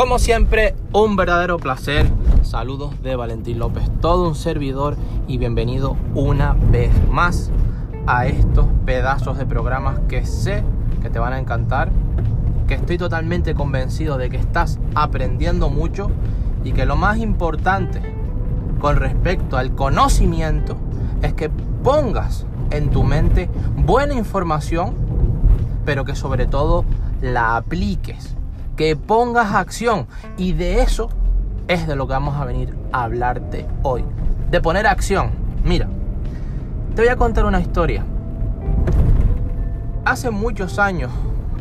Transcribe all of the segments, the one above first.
Como siempre, un verdadero placer. Saludos de Valentín López, todo un servidor y bienvenido una vez más a estos pedazos de programas que sé que te van a encantar, que estoy totalmente convencido de que estás aprendiendo mucho y que lo más importante con respecto al conocimiento es que pongas en tu mente buena información, pero que sobre todo la apliques que pongas acción. Y de eso es de lo que vamos a venir a hablarte hoy. De poner acción. Mira, te voy a contar una historia. Hace muchos años,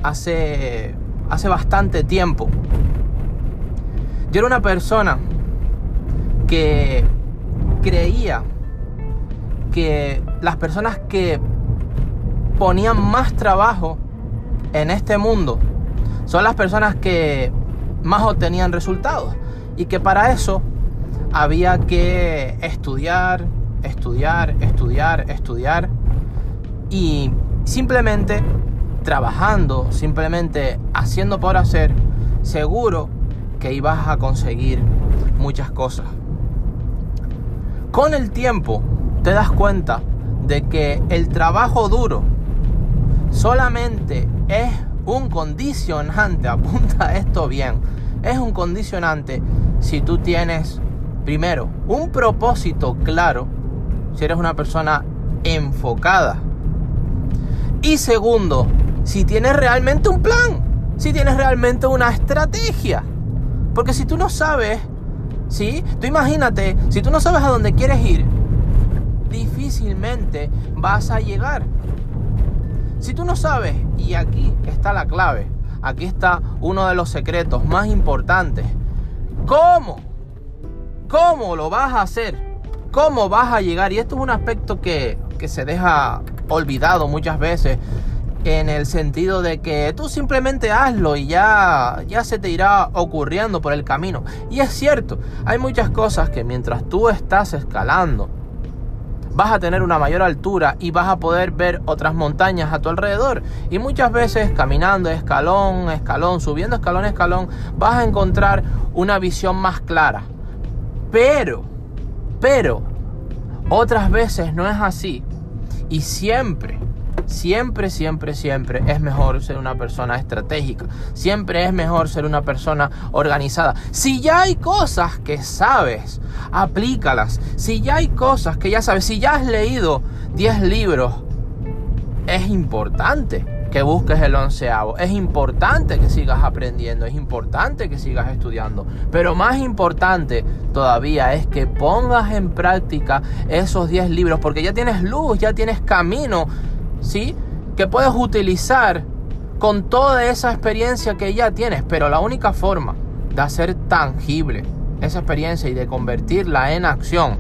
hace, hace bastante tiempo, yo era una persona que creía que las personas que ponían más trabajo en este mundo son las personas que más obtenían resultados y que para eso había que estudiar, estudiar, estudiar, estudiar y simplemente trabajando, simplemente haciendo por hacer, seguro que ibas a conseguir muchas cosas. Con el tiempo te das cuenta de que el trabajo duro solamente es un condicionante, apunta esto bien, es un condicionante si tú tienes, primero, un propósito claro, si eres una persona enfocada. Y segundo, si tienes realmente un plan, si tienes realmente una estrategia. Porque si tú no sabes, ¿sí? Tú imagínate, si tú no sabes a dónde quieres ir, difícilmente vas a llegar. Si tú no sabes, y aquí está la clave, aquí está uno de los secretos más importantes. ¿Cómo? ¿Cómo lo vas a hacer? ¿Cómo vas a llegar? Y esto es un aspecto que, que se deja olvidado muchas veces en el sentido de que tú simplemente hazlo y ya, ya se te irá ocurriendo por el camino. Y es cierto, hay muchas cosas que mientras tú estás escalando, vas a tener una mayor altura y vas a poder ver otras montañas a tu alrededor. Y muchas veces caminando escalón, escalón, subiendo escalón, escalón, vas a encontrar una visión más clara. Pero, pero, otras veces no es así. Y siempre Siempre, siempre, siempre es mejor ser una persona estratégica. Siempre es mejor ser una persona organizada. Si ya hay cosas que sabes, aplícalas. Si ya hay cosas que ya sabes, si ya has leído 10 libros, es importante que busques el onceavo. Es importante que sigas aprendiendo, es importante que sigas estudiando. Pero más importante todavía es que pongas en práctica esos 10 libros, porque ya tienes luz, ya tienes camino ¿sí? Que puedes utilizar con toda esa experiencia que ya tienes, pero la única forma de hacer tangible esa experiencia y de convertirla en acción,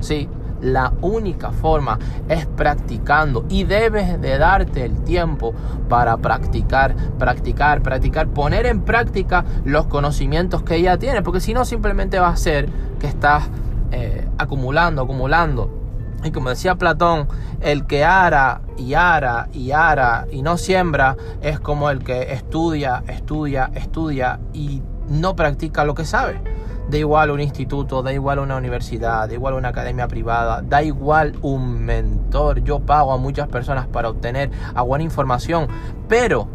¿sí? La única forma es practicando y debes de darte el tiempo para practicar, practicar, practicar, poner en práctica los conocimientos que ya tienes, porque si no simplemente va a ser que estás eh, acumulando, acumulando y como decía Platón, el que ara y ara y ara y no siembra es como el que estudia, estudia, estudia y no practica lo que sabe. Da igual un instituto, da igual una universidad, da igual una academia privada, da igual un mentor. Yo pago a muchas personas para obtener buena información, pero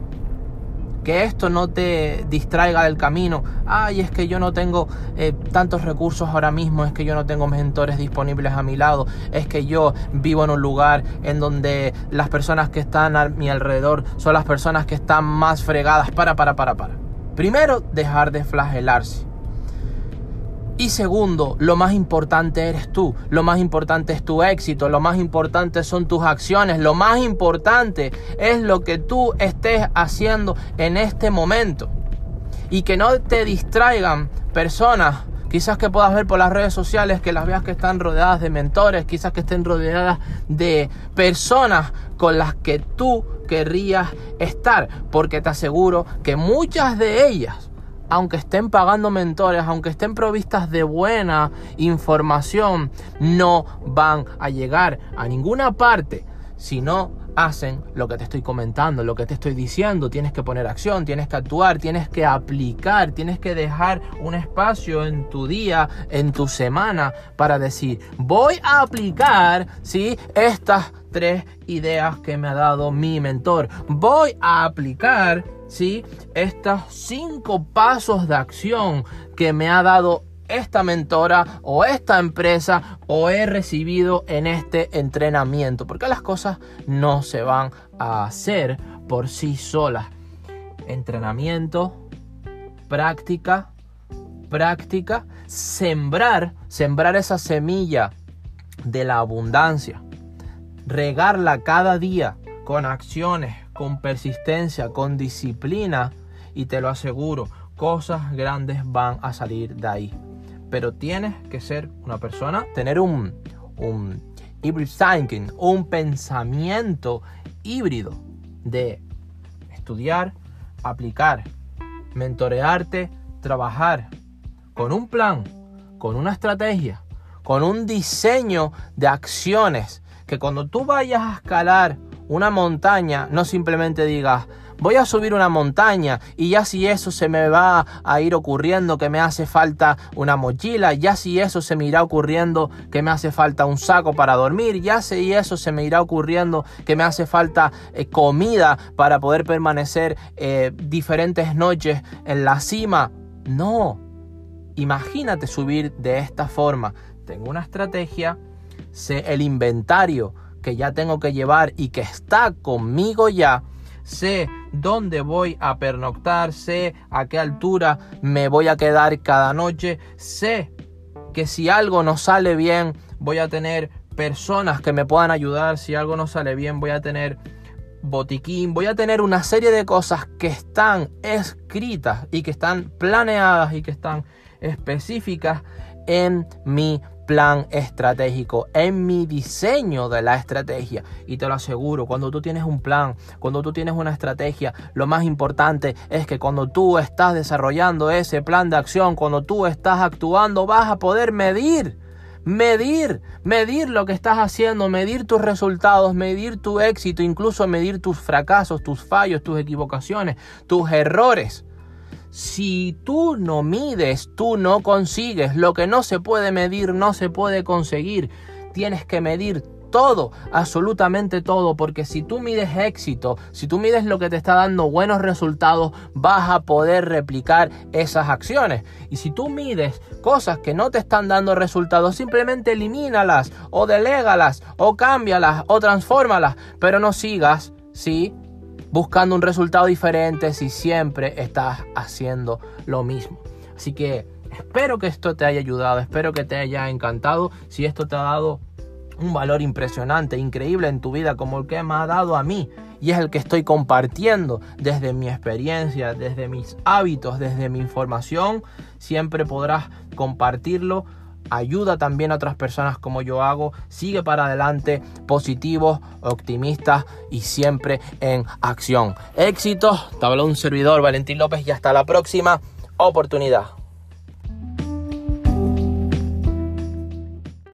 que esto no te distraiga del camino. Ay, es que yo no tengo eh, tantos recursos ahora mismo, es que yo no tengo mentores disponibles a mi lado, es que yo vivo en un lugar en donde las personas que están a mi alrededor son las personas que están más fregadas. Para, para, para, para. Primero, dejar de flagelarse. Y segundo, lo más importante eres tú, lo más importante es tu éxito, lo más importante son tus acciones, lo más importante es lo que tú estés haciendo en este momento. Y que no te distraigan personas, quizás que puedas ver por las redes sociales, que las veas que están rodeadas de mentores, quizás que estén rodeadas de personas con las que tú querrías estar, porque te aseguro que muchas de ellas aunque estén pagando mentores, aunque estén provistas de buena información, no van a llegar a ninguna parte si no hacen lo que te estoy comentando, lo que te estoy diciendo. Tienes que poner acción, tienes que actuar, tienes que aplicar, tienes que dejar un espacio en tu día, en tu semana, para decir, voy a aplicar, ¿sí? Estas tres ideas que me ha dado mi mentor. Voy a aplicar, ¿sí? Estos cinco pasos de acción que me ha dado esta mentora o esta empresa o he recibido en este entrenamiento. Porque las cosas no se van a hacer por sí solas. Entrenamiento, práctica, práctica, sembrar, sembrar esa semilla de la abundancia. Regarla cada día con acciones, con persistencia, con disciplina y te lo aseguro, cosas grandes van a salir de ahí. Pero tienes que ser una persona, tener un, un hybrid thinking, un pensamiento híbrido de estudiar, aplicar, mentorearte, trabajar con un plan, con una estrategia, con un diseño de acciones, que cuando tú vayas a escalar una montaña, no simplemente digas, voy a subir una montaña y ya si eso se me va a ir ocurriendo que me hace falta una mochila, ya si eso se me irá ocurriendo que me hace falta un saco para dormir, ya si eso se me irá ocurriendo que me hace falta eh, comida para poder permanecer eh, diferentes noches en la cima. No, imagínate subir de esta forma. Tengo una estrategia, el inventario que ya tengo que llevar y que está conmigo ya sé dónde voy a pernoctar, sé a qué altura me voy a quedar cada noche, sé que si algo no sale bien voy a tener personas que me puedan ayudar, si algo no sale bien voy a tener botiquín, voy a tener una serie de cosas que están escritas y que están planeadas y que están específicas en mi plan estratégico, en mi diseño de la estrategia. Y te lo aseguro, cuando tú tienes un plan, cuando tú tienes una estrategia, lo más importante es que cuando tú estás desarrollando ese plan de acción, cuando tú estás actuando, vas a poder medir. Medir, medir lo que estás haciendo, medir tus resultados, medir tu éxito, incluso medir tus fracasos, tus fallos, tus equivocaciones, tus errores. Si tú no mides, tú no consigues. Lo que no se puede medir, no se puede conseguir. Tienes que medir todo, absolutamente todo, porque si tú mides éxito, si tú mides lo que te está dando buenos resultados, vas a poder replicar esas acciones. Y si tú mides cosas que no te están dando resultados, simplemente elimínalas o delégalas o cámbialas o transfórmalas, pero no sigas, ¿sí? Buscando un resultado diferente si siempre estás haciendo lo mismo. Así que espero que esto te haya ayudado, espero que te haya encantado. Si esto te ha dado un valor impresionante, increíble en tu vida como el que me ha dado a mí y es el que estoy compartiendo desde mi experiencia, desde mis hábitos, desde mi información, siempre podrás compartirlo ayuda también a otras personas como yo hago, sigue para adelante, positivos, optimistas y siempre en acción. Éxito, te habló un servidor Valentín López y hasta la próxima oportunidad.